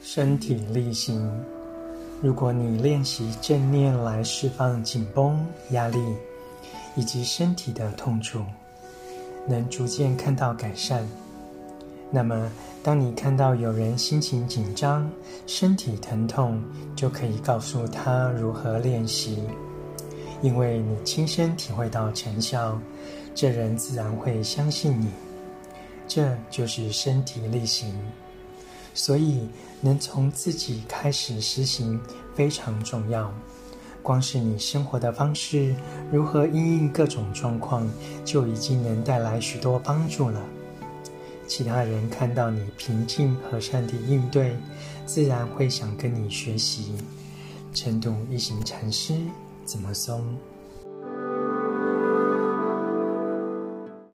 身体力行。如果你练习正念来释放紧绷、压力以及身体的痛楚，能逐渐看到改善。那么，当你看到有人心情紧张、身体疼痛，就可以告诉他如何练习，因为你亲身体会到成效，这人自然会相信你。这就是身体力行。所以，能从自己开始实行非常重要。光是你生活的方式，如何因应各种状况，就已经能带来许多帮助了。其他人看到你平静和善地应对，自然会想跟你学习。晨读一行禅师怎么松？